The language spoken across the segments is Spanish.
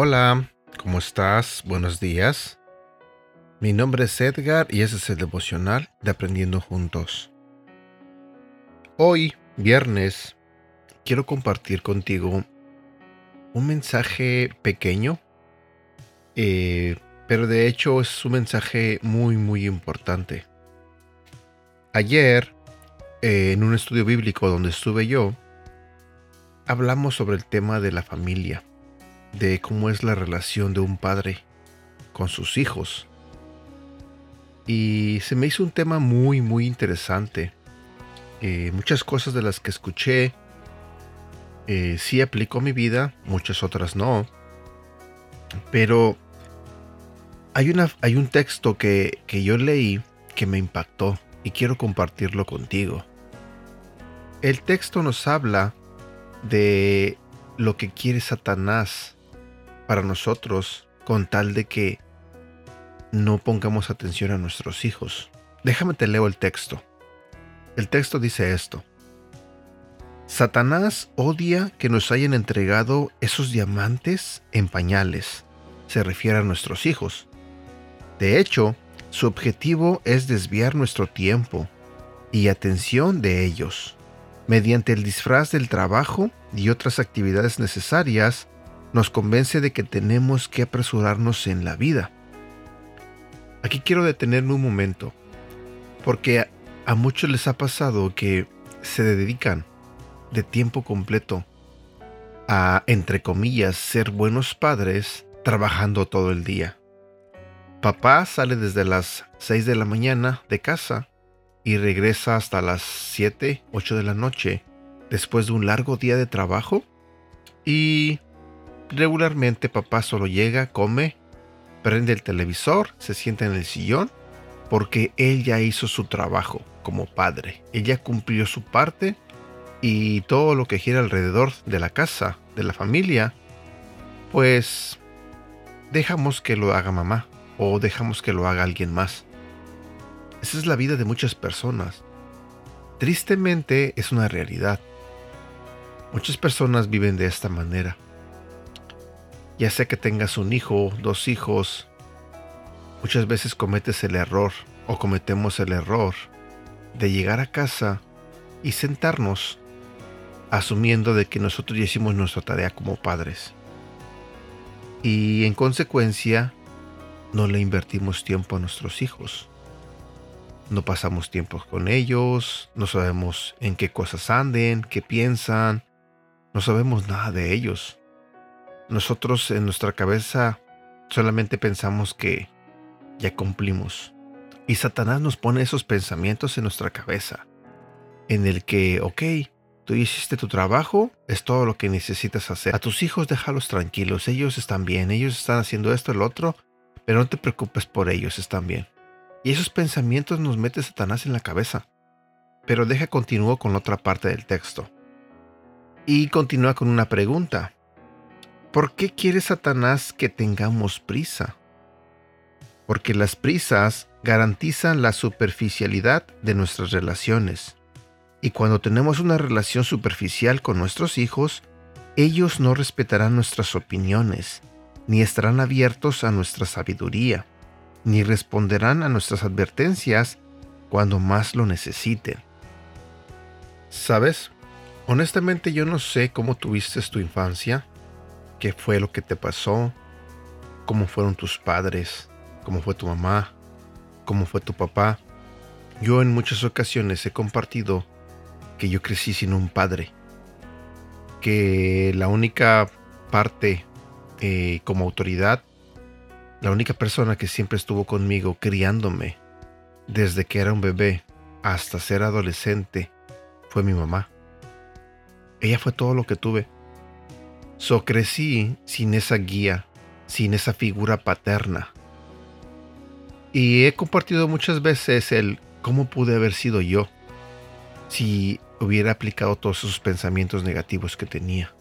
Hola, ¿cómo estás? Buenos días. Mi nombre es Edgar y ese es el devocional de Aprendiendo Juntos. Hoy, viernes, quiero compartir contigo un mensaje pequeño, eh, pero de hecho es un mensaje muy, muy importante. Ayer, eh, en un estudio bíblico donde estuve yo, hablamos sobre el tema de la familia de cómo es la relación de un padre con sus hijos. Y se me hizo un tema muy, muy interesante. Eh, muchas cosas de las que escuché eh, sí aplicó mi vida, muchas otras no. Pero hay, una, hay un texto que, que yo leí que me impactó y quiero compartirlo contigo. El texto nos habla de lo que quiere Satanás para nosotros con tal de que no pongamos atención a nuestros hijos. Déjame te leo el texto. El texto dice esto. Satanás odia que nos hayan entregado esos diamantes en pañales. Se refiere a nuestros hijos. De hecho, su objetivo es desviar nuestro tiempo y atención de ellos. Mediante el disfraz del trabajo y otras actividades necesarias, nos convence de que tenemos que apresurarnos en la vida. Aquí quiero detenerme un momento, porque a, muchos les ha pasado que se dedican de tiempo completo a, entre comillas, ser buenos padres trabajando todo el día. Papá sale desde las 6 de la mañana de casa y regresa hasta las 7, 8 de la noche después de un largo día de trabajo y Regularmente papá solo llega, come, prende el televisor, se sienta en el sillón, porque él ya hizo su trabajo como padre. Ella cumplió su parte y todo lo que gira alrededor de la casa, de la familia, pues dejamos que lo haga mamá o dejamos que lo haga alguien más. Esa es la vida de muchas personas. Tristemente es una realidad. Muchas personas viven de esta manera ya sea que tengas un hijo, dos hijos, muchas veces cometes el error o cometemos el error de llegar a casa y sentarnos asumiendo de que nosotros ya hicimos nuestra tarea como padres. Y en consecuencia, no le invertimos tiempo a nuestros hijos. No pasamos tiempo con ellos, no sabemos en qué cosas anden, qué piensan, no sabemos nada de ellos nosotros en nuestra cabeza solamente pensamos que ya cumplimos. Y Satanás nos pone esos pensamientos en nuestra cabeza, en el que, ok, tú hiciste tu trabajo, es todo lo que necesitas hacer. A tus hijos déjalos tranquilos, ellos están bien, ellos están haciendo esto, el otro, pero no te preocupes por ellos, están bien. Y esos pensamientos nos mete Satanás en la cabeza. Pero deja continúo con otra parte del texto. Y continúa con una pregunta. ¿Por qué quiere Satanás que tengamos prisa? Porque las prisas garantizan la superficialidad de nuestras relaciones. Y cuando tenemos una relación superficial con nuestros hijos, ellos no respetarán nuestras opiniones, ni estarán abiertos a nuestra sabiduría, ni responderán a nuestras advertencias cuando más lo necesiten. ¿Sabes? Honestamente yo no sé cómo tuviste tu infancia, qué fue lo que te pasó, cómo fueron tus padres, cómo fue tu mamá, cómo fue tu papá. Yo en muchas ocasiones he compartido que yo crecí sin un padre, que la única parte eh, como autoridad, la única persona que siempre estuvo conmigo criándome desde que era un bebé hasta ser adolescente fue mi mamá. Ella fue todo lo que tuve. So crecí sin esa guía, sin esa figura paterna. Y he compartido muchas veces el cómo pude haber sido yo si hubiera aplicado todos esos pensamientos negativos que tenía.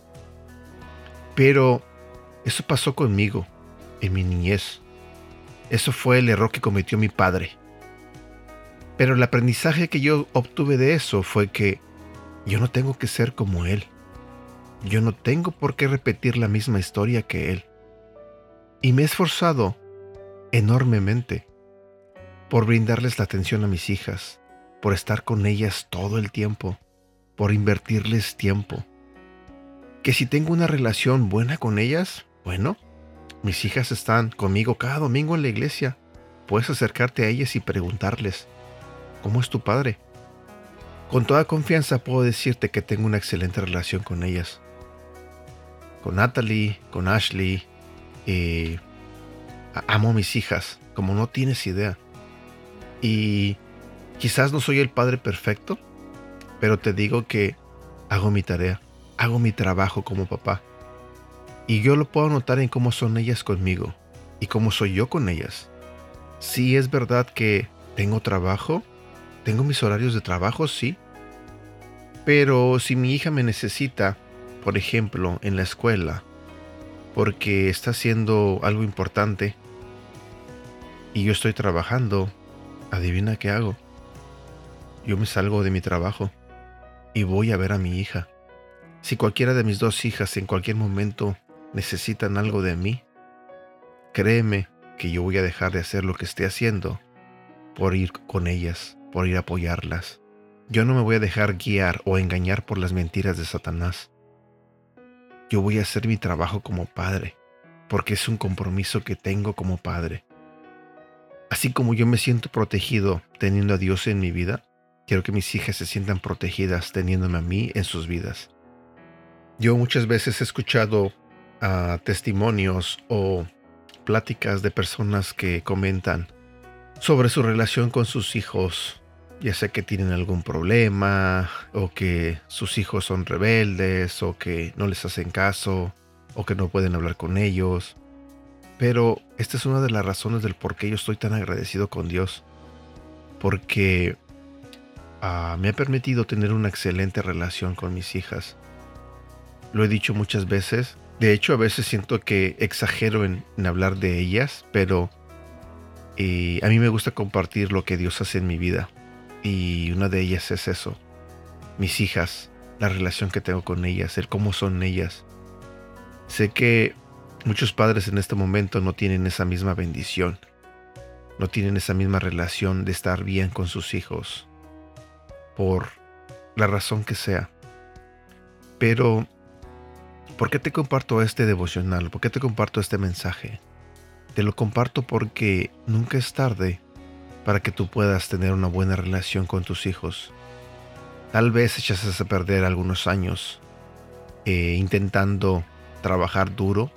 Pero Eso pasó conmigo, en mi niñez. Eso fue el error que cometió mi padre. Pero el aprendizaje que yo obtuve de eso fue que yo no tengo que ser como él. Yo no tengo por qué repetir la misma historia que él. Y me he esforzado enormemente por brindarles la atención a mis hijas, por estar con ellas todo el tiempo, por invertirles tiempo. Que si tengo una relación buena con ellas, bueno, mis hijas están conmigo cada domingo en la iglesia. Puedes acercarte a ellas y preguntarles, ¿cómo es tu padre? Con toda confianza puedo decirte que tengo una excelente relación con ellas. Con Natalie, con Ashley. Eh, amo a mis hijas, como no tienes idea. Y quizás no soy el padre perfecto, pero te digo que hago mi tarea, hago mi trabajo como papá. Y yo lo puedo notar en cómo son ellas conmigo y cómo soy yo con ellas. Sí es verdad que tengo trabajo, tengo mis horarios de trabajo, sí. Pero si mi hija me necesita, por ejemplo, en la escuela, porque está haciendo algo importante y yo estoy trabajando, adivina qué hago. Yo me salgo de mi trabajo y voy a ver a mi hija. Si cualquiera de mis dos hijas en cualquier momento necesitan algo de mí, créeme que yo voy a dejar de hacer lo que esté haciendo por ir con ellas, por ir a apoyarlas. Yo no me voy a dejar guiar o engañar por las mentiras de Satanás. Yo voy a hacer mi trabajo como padre, porque es un compromiso que tengo como padre. Así como yo me siento protegido teniendo a Dios en mi vida, quiero que mis hijas se sientan protegidas teniéndome a mí en sus vidas. Yo muchas veces he escuchado a testimonios o pláticas de personas que comentan sobre su relación con sus hijos, ya sea que tienen algún problema o que sus hijos son rebeldes o que no les hacen caso o que no pueden hablar con ellos. Pero esta es una de las razones del por qué yo estoy tan agradecido con Dios. Porque ah, me ha permitido tener una excelente relación con mis hijas. Lo he dicho muchas veces, de hecho, a veces siento que exagero en, hablar de ellas, pero eh, a mí me gusta compartir lo que Dios hace en mi vida. Y una de ellas es eso. Mis hijas, la relación que tengo con ellas, el cómo son ellas. Sé que muchos padres en este momento no tienen esa misma bendición. No tienen esa misma relación de estar bien con sus hijos. Por la razón que sea. Pero ¿Por qué te comparto este devocional? ¿Por qué te comparto este mensaje? Te lo comparto porque nunca es tarde para que tú puedas tener una buena relación con tus hijos. Tal vez echas a perder algunos años eh, intentando trabajar duro,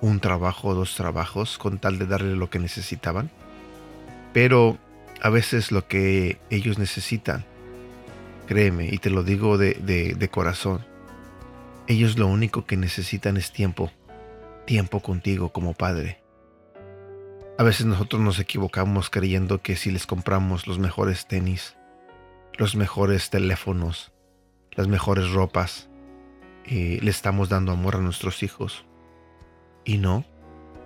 un trabajo o dos trabajos, con tal de darle lo que necesitaban. Pero a veces lo que ellos necesitan, créeme, y te lo digo de, de corazón, ellos lo único que necesitan es tiempo, tiempo contigo como padre. A veces nosotros nos equivocamos creyendo que si les compramos los mejores tenis, los mejores teléfonos, las mejores ropas, eh, le estamos dando amor a nuestros hijos. Y no,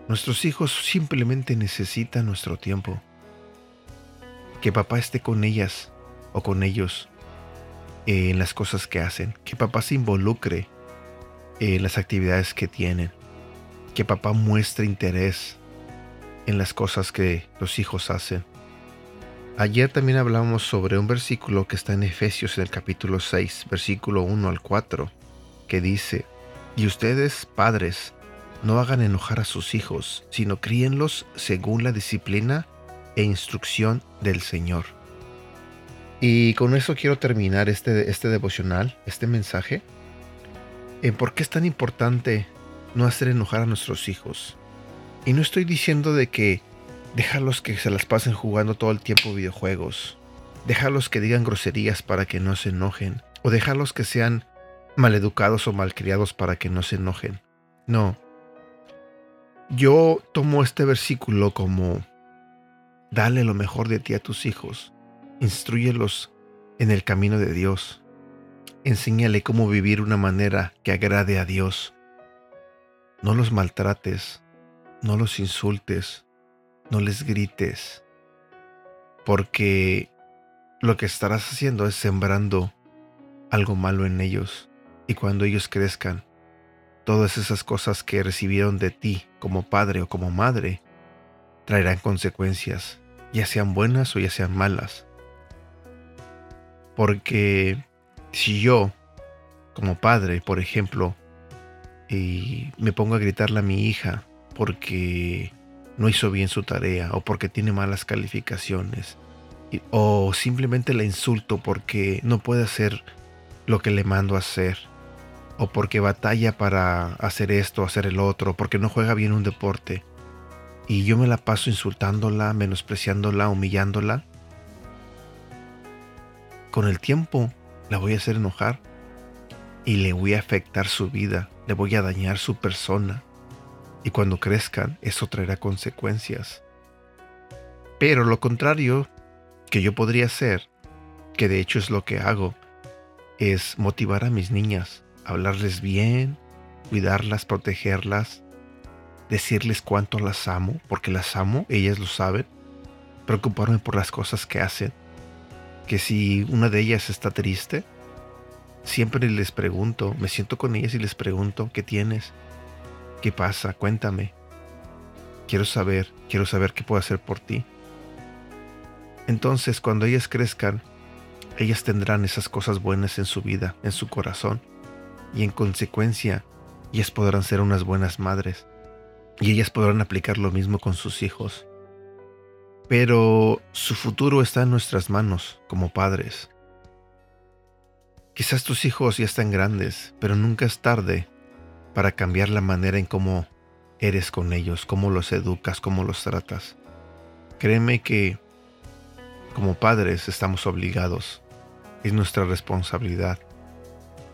nuestros hijos simplemente necesitan nuestro tiempo. Que papá esté con ellas o con ellos eh, en las cosas que hacen. Que papá se involucre en las actividades que tienen. Que papá muestre interés en las cosas que los hijos hacen. Ayer también hablamos sobre un versículo que está en Efesios en el capítulo 6, versículo 1 al 4, que dice, Y ustedes, padres, no hagan enojar a sus hijos, sino críenlos según la disciplina e instrucción del Señor. Y con eso quiero terminar este, este devocional, este mensaje en por qué es tan importante no hacer enojar a nuestros hijos. Y no estoy diciendo de que déjalos que se las pasen jugando todo el tiempo videojuegos, déjalos que digan groserías para que no se enojen, o déjalos que sean maleducados o malcriados para que no se enojen. No. Yo tomo este versículo como dale lo mejor de ti a tus hijos, instruyelos en el camino de Dios, Enséñale cómo vivir una manera que agrade a Dios. no los maltrates, no los insultes, no les grites, porque lo que estarás haciendo es sembrando algo malo en ellos y cuando ellos crezcan, todas esas cosas que recibieron de ti como padre o como madre traerán consecuencias, ya sean buenas o ya sean malas. Porque si yo, como padre, por ejemplo, y me pongo a gritarle a mi hija porque no hizo bien su tarea o porque tiene malas calificaciones o simplemente la insulto porque no puede hacer lo que le mando a hacer o porque batalla para hacer esto, hacer el otro, porque no juega bien un deporte y yo me la paso insultándola, menospreciándola, humillándola, con el tiempo la voy a hacer enojar y le voy a afectar su vida, le voy a dañar su persona. Y cuando crezcan, eso traerá consecuencias. Pero lo contrario que yo podría hacer, que de hecho es lo que hago, es motivar a mis niñas, hablarles bien, cuidarlas, protegerlas, decirles cuánto las amo, porque las amo, ellas lo saben, preocuparme por las cosas que hacen, que si una de ellas está triste, Siempre les pregunto, me siento con ellas y les pregunto, ¿qué tienes? ¿Qué pasa? Cuéntame. Quiero saber, quiero saber qué puedo hacer por ti. Entonces, cuando ellas crezcan, ellas tendrán esas cosas buenas en su vida, en su corazón, y en consecuencia, ellas podrán ser unas buenas madres, y ellas podrán aplicar lo mismo con sus hijos. Pero su futuro está en nuestras manos como padres. Quizás tus hijos ya están grandes, pero nunca es tarde para cambiar la manera en cómo eres con ellos, cómo los educas, cómo los tratas. Créeme que como padres estamos obligados, es nuestra responsabilidad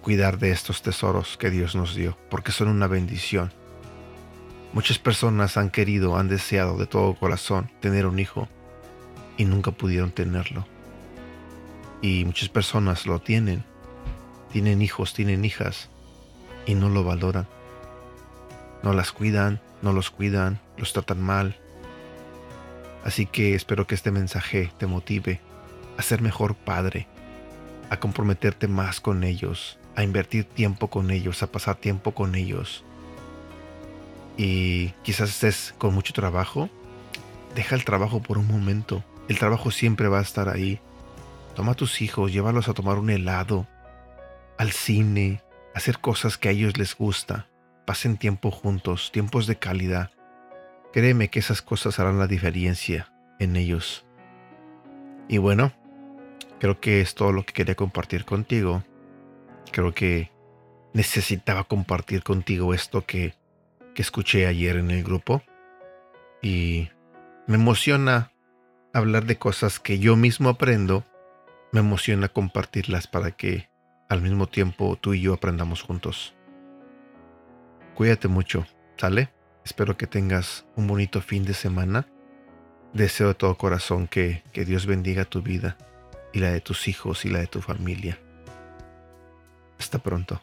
cuidar de estos tesoros que Dios nos dio, porque son una bendición. Muchas personas han querido, han deseado de todo corazón tener un hijo y nunca pudieron tenerlo. Y muchas personas lo tienen tienen hijos, tienen hijas y no lo valoran. No las cuidan, no los cuidan, los tratan mal. Así que espero que este mensaje te motive a ser mejor padre, a comprometerte más con ellos, a invertir tiempo con ellos, a pasar tiempo con ellos. Y quizás estés con mucho trabajo, deja el trabajo por un momento. El trabajo siempre va a estar ahí. Toma a tus hijos, llévalos a tomar un helado, al cine, hacer cosas que a ellos les gusta, pasen tiempo juntos, tiempos de calidad. Créeme que esas cosas harán la diferencia en ellos. Y bueno, creo que es todo lo que quería compartir contigo. Creo que necesitaba compartir contigo esto que, que escuché ayer en el grupo. Y me emociona hablar de cosas que yo mismo aprendo. Me emociona compartirlas para que al mismo tiempo tú y yo aprendamos juntos. Cuídate mucho, ¿sale? Espero que tengas un bonito fin de semana. Deseo de todo corazón que, que Dios bendiga tu vida y la de tus hijos y la de tu familia. Hasta pronto.